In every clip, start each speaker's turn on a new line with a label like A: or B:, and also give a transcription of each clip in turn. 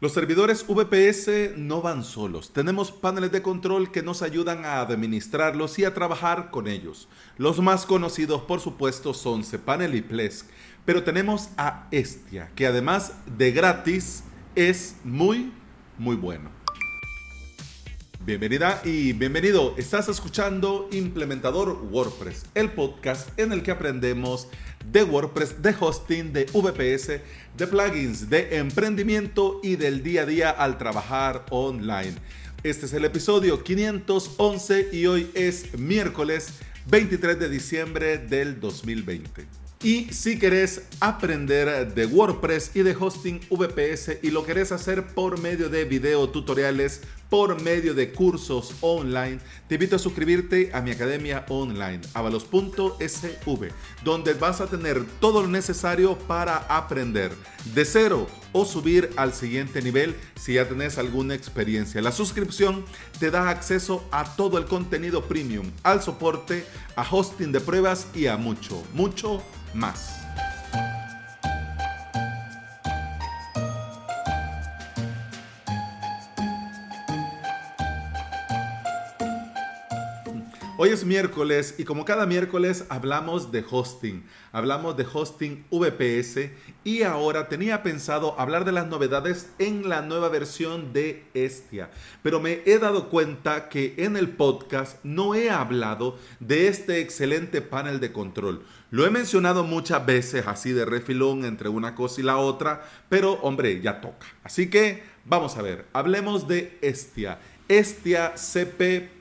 A: Los servidores VPS no van solos. Tenemos paneles de control que nos ayudan a administrarlos y a trabajar con ellos. Los más conocidos, por supuesto, son cPanel y Plesk. Pero tenemos a Estia, que además de gratis, es muy, muy bueno. Bienvenida y bienvenido. Estás escuchando Implementador WordPress, el podcast en el que aprendemos de WordPress, de hosting, de VPS, de plugins, de emprendimiento y del día a día al trabajar online. Este es el episodio 511 y hoy es miércoles 23 de diciembre del 2020. Y si querés aprender de WordPress y de hosting VPS y lo querés hacer por medio de video tutoriales, por medio de cursos online, te invito a suscribirte a mi academia online, avalos.sv, donde vas a tener todo lo necesario para aprender de cero o subir al siguiente nivel si ya tenés alguna experiencia. La suscripción te da acceso a todo el contenido premium, al soporte, a hosting de pruebas y a mucho, mucho más. Hoy es miércoles y como cada miércoles hablamos de hosting, hablamos de hosting VPS y ahora tenía pensado hablar de las novedades en la nueva versión de Estia, pero me he dado cuenta que en el podcast no he hablado de este excelente panel de control. Lo he mencionado muchas veces así de refilón entre una cosa y la otra, pero hombre, ya toca. Así que vamos a ver, hablemos de Estia estiacp.com.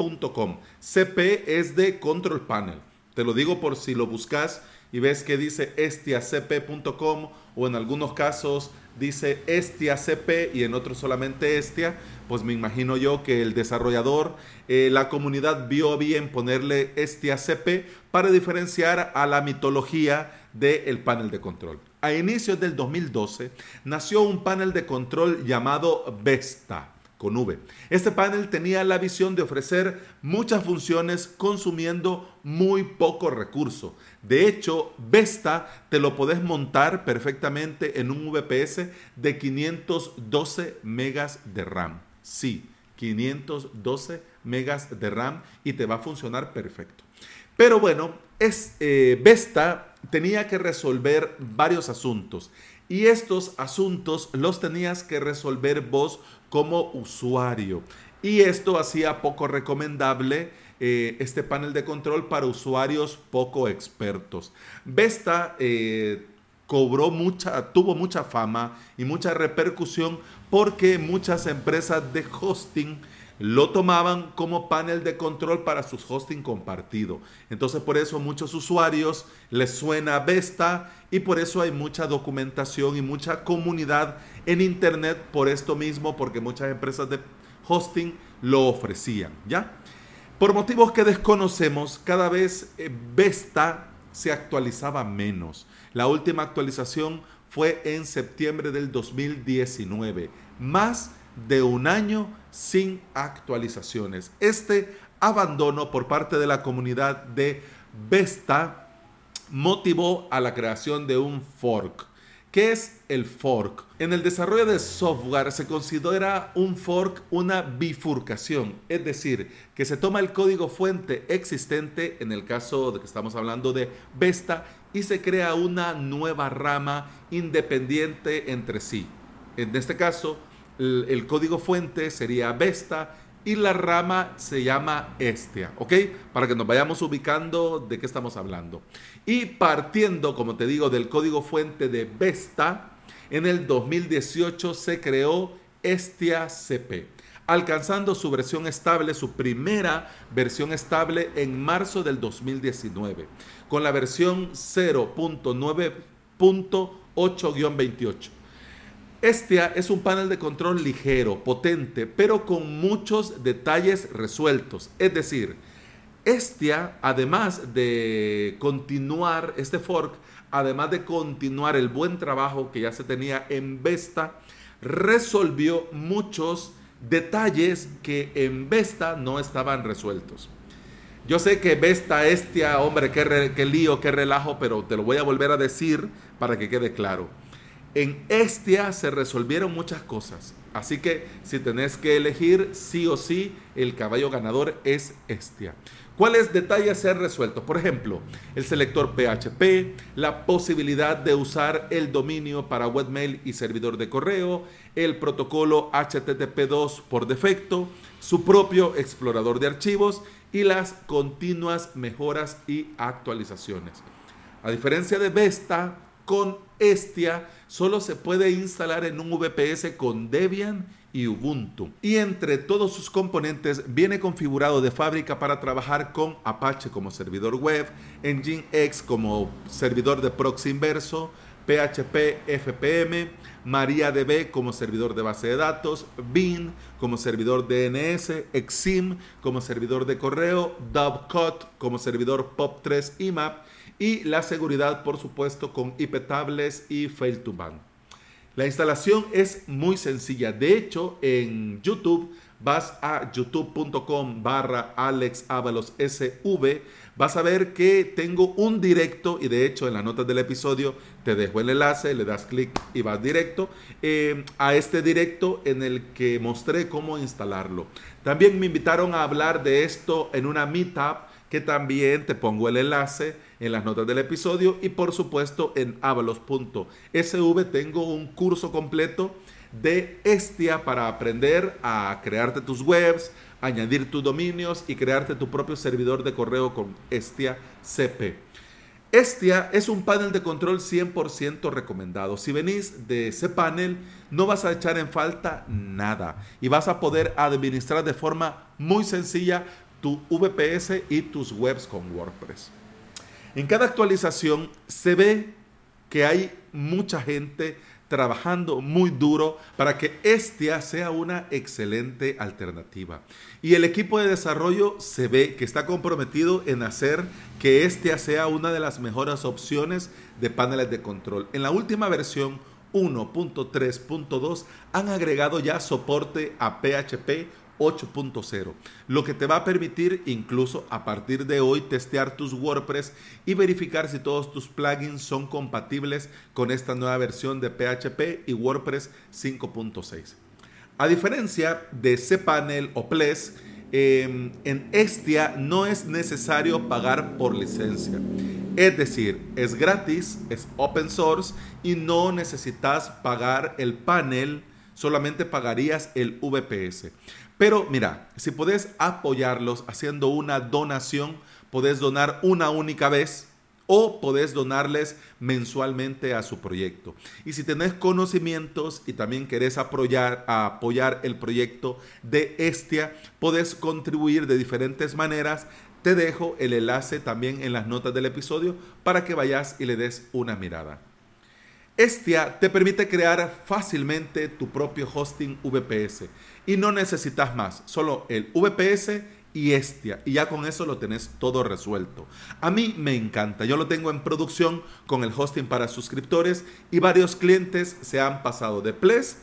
A: CP es de Control Panel. Te lo digo por si lo buscas y ves que dice estiacp.com o en algunos casos dice estiacp y en otros solamente estia, pues me imagino yo que el desarrollador, eh, la comunidad vio bien ponerle estiacp para diferenciar a la mitología del panel de control. A inicios del 2012 nació un panel de control llamado Vesta con V. Este panel tenía la visión de ofrecer muchas funciones consumiendo muy poco recurso. De hecho, Vesta te lo podés montar perfectamente en un VPS de 512 megas de RAM. Sí, 512 megas de RAM y te va a funcionar perfecto. Pero bueno, es, eh, Vesta tenía que resolver varios asuntos y estos asuntos los tenías que resolver vos como usuario. Y esto hacía poco recomendable eh, este panel de control para usuarios poco expertos. Vesta eh, cobró mucha, tuvo mucha fama y mucha repercusión porque muchas empresas de hosting lo tomaban como panel de control para sus hosting compartido. Entonces por eso muchos usuarios les suena Vesta y por eso hay mucha documentación y mucha comunidad en internet por esto mismo porque muchas empresas de hosting lo ofrecían, ¿ya? Por motivos que desconocemos, cada vez eh, Vesta se actualizaba menos. La última actualización fue en septiembre del 2019, más de un año sin actualizaciones. Este abandono por parte de la comunidad de Vesta motivó a la creación de un fork. ¿Qué es el fork? En el desarrollo de software se considera un fork una bifurcación, es decir, que se toma el código fuente existente, en el caso de que estamos hablando de Vesta, y se crea una nueva rama independiente entre sí. En este caso, el, código fuente sería Vesta y la rama se llama Estia, ¿ok? Para que nos vayamos ubicando de qué estamos hablando. Y partiendo, como te digo, del código fuente de Vesta, en el 2018 se creó Estia CP, alcanzando su versión estable, su primera versión estable en marzo del 2019, con la versión 0.9.8-28. Estia es un panel de control ligero, potente, pero con muchos detalles resueltos. Es decir, Estia, además de continuar este fork, además de continuar el buen trabajo que ya se tenía en Vesta, resolvió muchos detalles que en Vesta no estaban resueltos. Yo sé que Vesta, Estia, hombre, qué, qué lío, qué relajo, pero te lo voy a volver a decir para que quede claro. En Estia se resolvieron muchas cosas. Así que si tenés que elegir, sí o sí, el caballo ganador es Estia. ¿Cuáles detalles se han resuelto? Por ejemplo, el selector PHP, la posibilidad de usar el dominio para webmail y servidor de correo, el protocolo HTTP2 por defecto, su propio explorador de archivos y las continuas mejoras y actualizaciones. A diferencia de Vesta, con Estia solo se puede instalar en un VPS con Debian y Ubuntu. Y entre todos sus componentes viene configurado de fábrica para trabajar con Apache como servidor web, Nginx como servidor de proxy inverso, PHP FPM, MariaDB como servidor de base de datos, Bean como servidor DNS, Exim como servidor de correo, Dovecot como servidor POP3 IMAP y la seguridad, por supuesto, con IP tables y fail to ban. La instalación es muy sencilla. De hecho, en YouTube vas a youtube.com barra SV, vas a ver que tengo un directo y de hecho en las notas del episodio te dejo el enlace, le das clic y vas directo eh, a este directo en el que mostré cómo instalarlo. También me invitaron a hablar de esto en una meetup que también te pongo el enlace en las notas del episodio y por supuesto en avalos.sv tengo un curso completo de Estia para aprender a crearte tus webs, añadir tus dominios y crearte tu propio servidor de correo con Estia CP. Estia es un panel de control 100% recomendado. Si venís de ese panel, no vas a echar en falta nada y vas a poder administrar de forma muy sencilla tu VPS y tus webs con WordPress. En cada actualización se ve que hay mucha gente trabajando muy duro para que Estia sea una excelente alternativa. Y el equipo de desarrollo se ve que está comprometido en hacer que Estia sea una de las mejores opciones de paneles de control. En la última versión 1.3.2 han agregado ya soporte a PHP 8.0, lo que te va a permitir incluso a partir de hoy testear tus WordPress y verificar si todos tus plugins son compatibles con esta nueva versión de PHP y WordPress 5.6. A diferencia de cPanel o Ples, em, en Estia no es necesario pagar por licencia. Es decir, es gratis, es open source y no necesitas pagar el panel, solamente pagarías el VPS. Pero mira, si podés apoyarlos haciendo una donación, podés donar una única vez o podés donarles mensualmente a su proyecto. Y si tenés conocimientos y también querés apoyar, apoyar el proyecto de Estia, podés contribuir de diferentes maneras. Te dejo el enlace también en las notas del episodio para que vayas y le des una mirada. Estia te permite crear fácilmente tu propio hosting VPS y no necesitas más, solo el VPS y Estia. Y ya con eso lo tenés todo resuelto. A mí me encanta, yo lo tengo en producción con el hosting para suscriptores y varios clientes se han pasado de Ples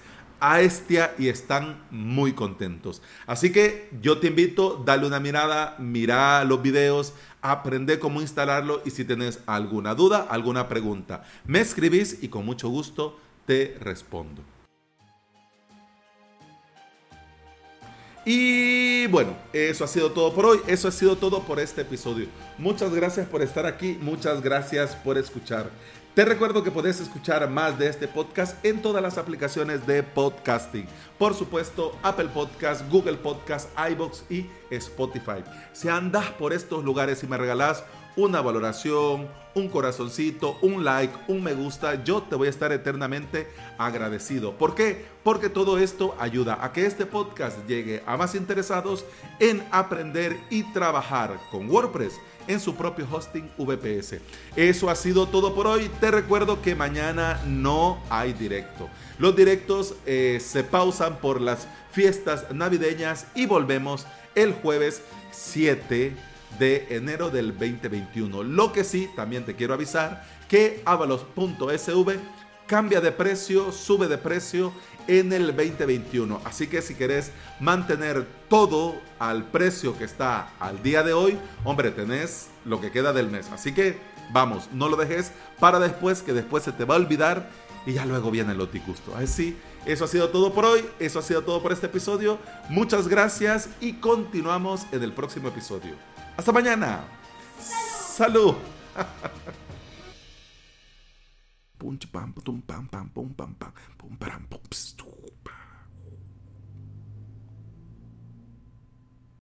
A: a Estia y están muy contentos. Así que yo te invito, dale una mirada, mira los videos, aprende cómo instalarlo y si tienes alguna duda, alguna pregunta, me escribís y con mucho gusto te respondo. Y bueno, eso ha sido todo por hoy, eso ha sido todo por este episodio. Muchas gracias por estar aquí, muchas gracias por escuchar. Te recuerdo que puedes escuchar más de este podcast en todas las aplicaciones de podcasting. Por supuesto, Apple Podcast, Google Podcast, iBox y Spotify. Si andas por estos lugares y me regalas una valoración, un corazoncito, un like, un me gusta, yo te voy a estar eternamente agradecido. ¿Por qué? Porque todo esto ayuda a que este podcast llegue a más interesados en aprender y trabajar con WordPress en su propio hosting VPS. Eso ha sido todo por hoy. Te recuerdo que mañana no hay directo. Los directos eh, se pausan por las fiestas navideñas y volvemos el jueves 7 de enero del 2021. Lo que sí, también te quiero avisar que avalos.sv cambia de precio, sube de precio en el 2021. Así que si querés mantener todo al precio que está al día de hoy, hombre, tenés lo que queda del mes. Así que vamos, no lo dejes para después, que después se te va a olvidar y ya luego viene el oticusto. Así Eso ha sido todo por hoy, eso ha sido todo por este episodio. Muchas gracias y continuamos en el próximo episodio. Hasta mañana. Salud. pam,